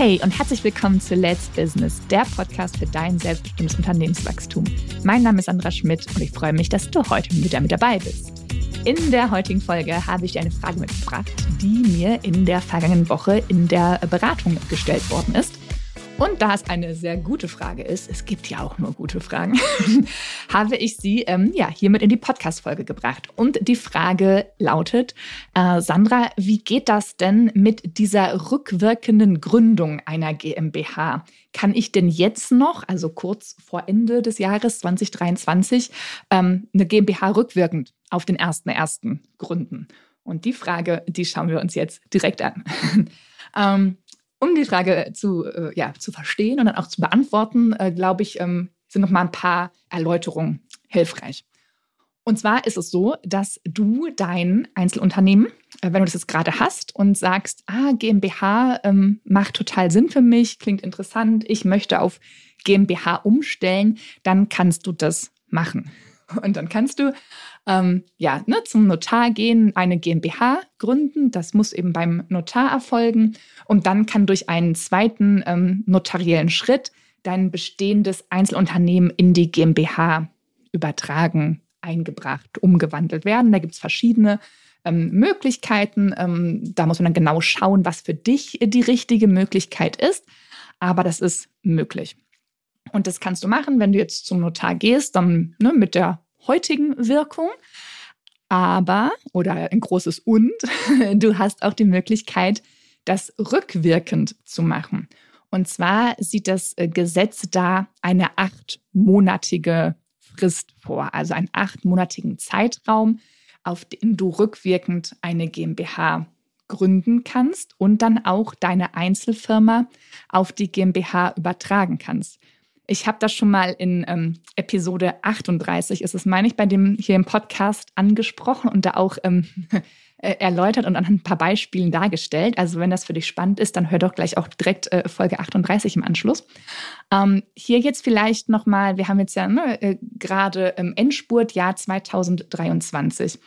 Hey und herzlich willkommen zu Let's Business, der Podcast für dein selbstbestimmtes Unternehmenswachstum. Mein Name ist Sandra Schmidt und ich freue mich, dass du heute wieder mit dabei bist. In der heutigen Folge habe ich dir eine Frage mitgebracht, die mir in der vergangenen Woche in der Beratung gestellt worden ist. Und da es eine sehr gute Frage ist, es gibt ja auch nur gute Fragen, habe ich sie ähm, ja, hiermit in die Podcast-Folge gebracht. Und die Frage lautet, äh, Sandra, wie geht das denn mit dieser rückwirkenden Gründung einer GmbH? Kann ich denn jetzt noch, also kurz vor Ende des Jahres 2023, ähm, eine GmbH rückwirkend auf den 1.1. gründen? Und die Frage, die schauen wir uns jetzt direkt an. ähm, um die Frage zu, äh, ja, zu verstehen und dann auch zu beantworten, äh, glaube ich, ähm, sind noch mal ein paar Erläuterungen hilfreich. Und zwar ist es so, dass du dein Einzelunternehmen, äh, wenn du das jetzt gerade hast und sagst, ah, GmbH ähm, macht total Sinn für mich, klingt interessant, ich möchte auf GmbH umstellen, dann kannst du das machen. Und dann kannst du ähm, ja, ne, zum Notar gehen, eine GmbH gründen. Das muss eben beim Notar erfolgen. Und dann kann durch einen zweiten ähm, notariellen Schritt dein bestehendes Einzelunternehmen in die GmbH übertragen, eingebracht, umgewandelt werden. Da gibt es verschiedene ähm, Möglichkeiten. Ähm, da muss man dann genau schauen, was für dich die richtige Möglichkeit ist. Aber das ist möglich. Und das kannst du machen, wenn du jetzt zum Notar gehst, dann ne, mit der heutigen Wirkung. Aber, oder ein großes Und, du hast auch die Möglichkeit, das rückwirkend zu machen. Und zwar sieht das äh, Gesetz da eine achtmonatige Frist vor, also einen achtmonatigen Zeitraum, auf den du rückwirkend eine GmbH gründen kannst und dann auch deine Einzelfirma auf die GmbH übertragen kannst. Ich habe das schon mal in ähm, Episode 38, ist es, meine ich, bei dem hier im Podcast angesprochen und da auch ähm, äh, erläutert und anhand ein paar Beispielen dargestellt. Also wenn das für dich spannend ist, dann hör doch gleich auch direkt äh, Folge 38 im Anschluss. Ähm, hier jetzt vielleicht nochmal, wir haben jetzt ja ne, äh, gerade im Endspurt Jahr 2023.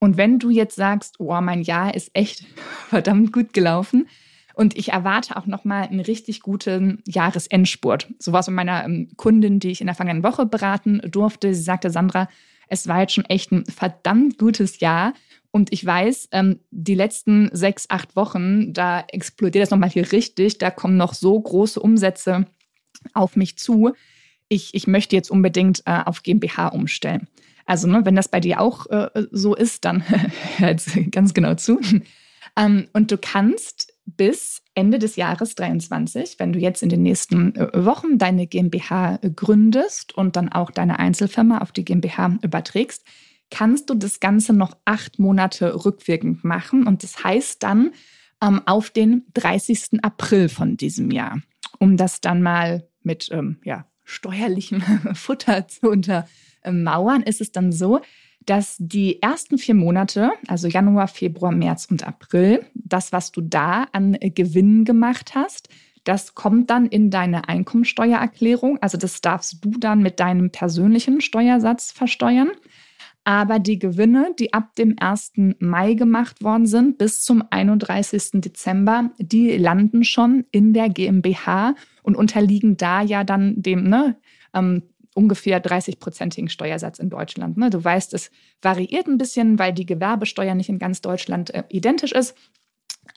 Und wenn du jetzt sagst, oh, mein Jahr ist echt verdammt gut gelaufen, und ich erwarte auch nochmal einen richtig guten Jahresendspurt. So war es mit meiner ähm, Kundin, die ich in der vergangenen Woche beraten durfte. Sie sagte, Sandra, es war jetzt schon echt ein verdammt gutes Jahr. Und ich weiß, ähm, die letzten sechs, acht Wochen, da explodiert das nochmal hier richtig. Da kommen noch so große Umsätze auf mich zu. Ich, ich möchte jetzt unbedingt äh, auf GmbH umstellen. Also, ne, wenn das bei dir auch äh, so ist, dann hör jetzt ganz genau zu. Ähm, und du kannst bis Ende des Jahres 23, wenn du jetzt in den nächsten äh, Wochen deine GmbH gründest und dann auch deine Einzelfirma auf die GmbH überträgst, kannst du das Ganze noch acht Monate rückwirkend machen. Und das heißt dann ähm, auf den 30. April von diesem Jahr, um das dann mal mit ähm, ja, steuerlichem Futter zu untermauern, ist es dann so, dass die ersten vier Monate, also Januar, Februar, März und April, das, was du da an Gewinnen gemacht hast, das kommt dann in deine Einkommensteuererklärung. Also das darfst du dann mit deinem persönlichen Steuersatz versteuern. Aber die Gewinne, die ab dem 1. Mai gemacht worden sind bis zum 31. Dezember, die landen schon in der GmbH und unterliegen da ja dann dem ne, ähm, ungefähr 30-prozentigen Steuersatz in Deutschland. Ne? Du weißt, es variiert ein bisschen, weil die Gewerbesteuer nicht in ganz Deutschland äh, identisch ist,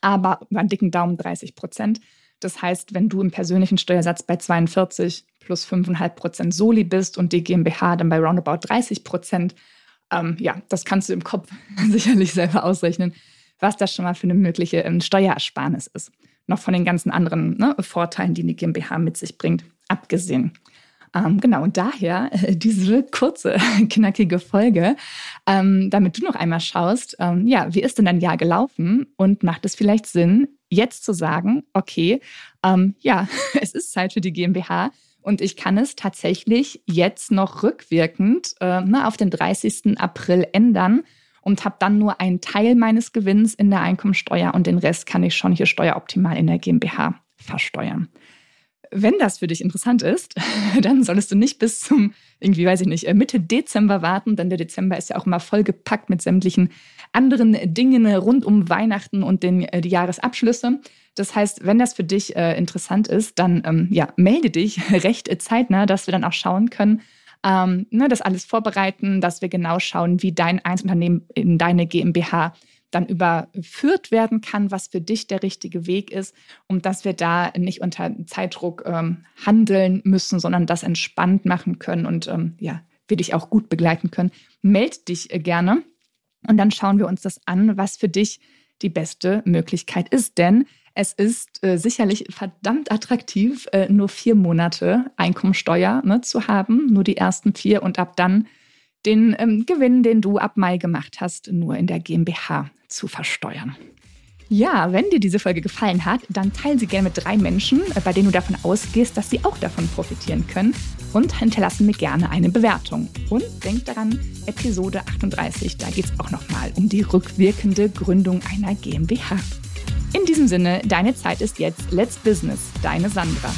aber über einen dicken Daumen 30 Prozent. Das heißt, wenn du im persönlichen Steuersatz bei 42 plus 5,5 Prozent Soli bist und die GmbH dann bei roundabout 30 Prozent, ähm, ja, das kannst du im Kopf sicherlich selber ausrechnen, was das schon mal für eine mögliche ähm, Steuerersparnis ist. Noch von den ganzen anderen ne, Vorteilen, die eine GmbH mit sich bringt, abgesehen. Ähm, genau, und daher äh, diese kurze, knackige Folge, ähm, damit du noch einmal schaust, ähm, ja, wie ist denn dein Jahr gelaufen und macht es vielleicht Sinn, jetzt zu sagen, okay, ähm, ja, es ist Zeit für die GmbH und ich kann es tatsächlich jetzt noch rückwirkend äh, ne, auf den 30. April ändern und habe dann nur einen Teil meines Gewinns in der Einkommensteuer und den Rest kann ich schon hier steueroptimal in der GmbH versteuern wenn das für dich interessant ist, dann solltest du nicht bis zum, irgendwie weiß ich nicht, äh, Mitte Dezember warten, denn der Dezember ist ja auch immer vollgepackt mit sämtlichen anderen Dingen rund um Weihnachten und den, äh, die Jahresabschlüsse. Das heißt, wenn das für dich äh, interessant ist, dann ähm, ja, melde dich recht zeitnah, dass wir dann auch schauen können, ähm, ne, das alles vorbereiten, dass wir genau schauen, wie dein Einzelunternehmen in deine GmbH dann überführt werden kann, was für dich der richtige Weg ist und dass wir da nicht unter Zeitdruck ähm, handeln müssen, sondern das entspannt machen können und ähm, ja, wir dich auch gut begleiten können. Meld dich äh, gerne und dann schauen wir uns das an, was für dich die beste Möglichkeit ist. Denn es ist äh, sicherlich verdammt attraktiv, äh, nur vier Monate Einkommensteuer ne, zu haben, nur die ersten vier und ab dann den ähm, Gewinn, den du ab Mai gemacht hast, nur in der GmbH zu versteuern. Ja, wenn dir diese Folge gefallen hat, dann teile sie gerne mit drei Menschen, äh, bei denen du davon ausgehst, dass sie auch davon profitieren können und hinterlassen mir gerne eine Bewertung. Und denk daran, Episode 38, da geht es auch nochmal um die rückwirkende Gründung einer GmbH. In diesem Sinne, deine Zeit ist jetzt. Let's Business, deine Sandra.